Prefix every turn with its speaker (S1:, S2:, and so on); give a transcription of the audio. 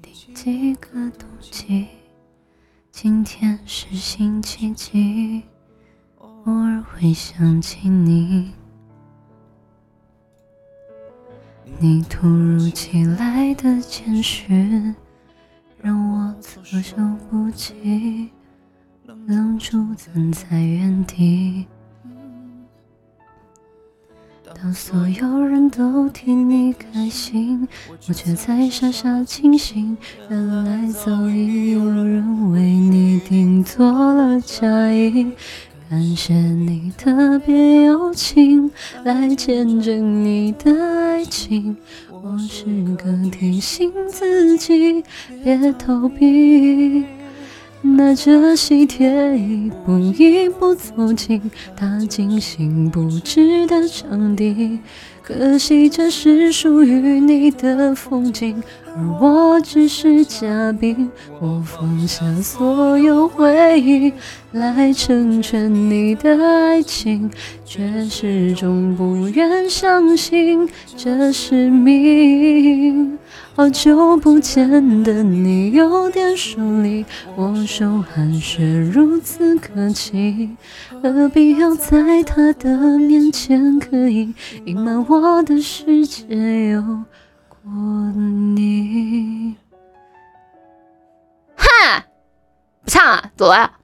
S1: 第几个冬季？今天是星期几？偶尔会想起你。你突如其来的简讯，让我措手不及，愣住站在原地。当所有人都替你开心，我却在傻傻清醒。原来早已有人为你订做了嫁衣。感谢你特别有情，来见证你的爱情。我时刻提醒自己，别逃避。拿着喜帖，一步一步走进他精心布置的场地。可惜这是属于你的风景，而我只是嘉宾。我放下所有回忆，来成全你的爱情，却始终不愿相信这是命。好久不见的你，有点疏离，握手寒暄如此客气，何必要在他的面前刻意隐瞒我的世界有过你？
S2: 哼，不唱了，走了。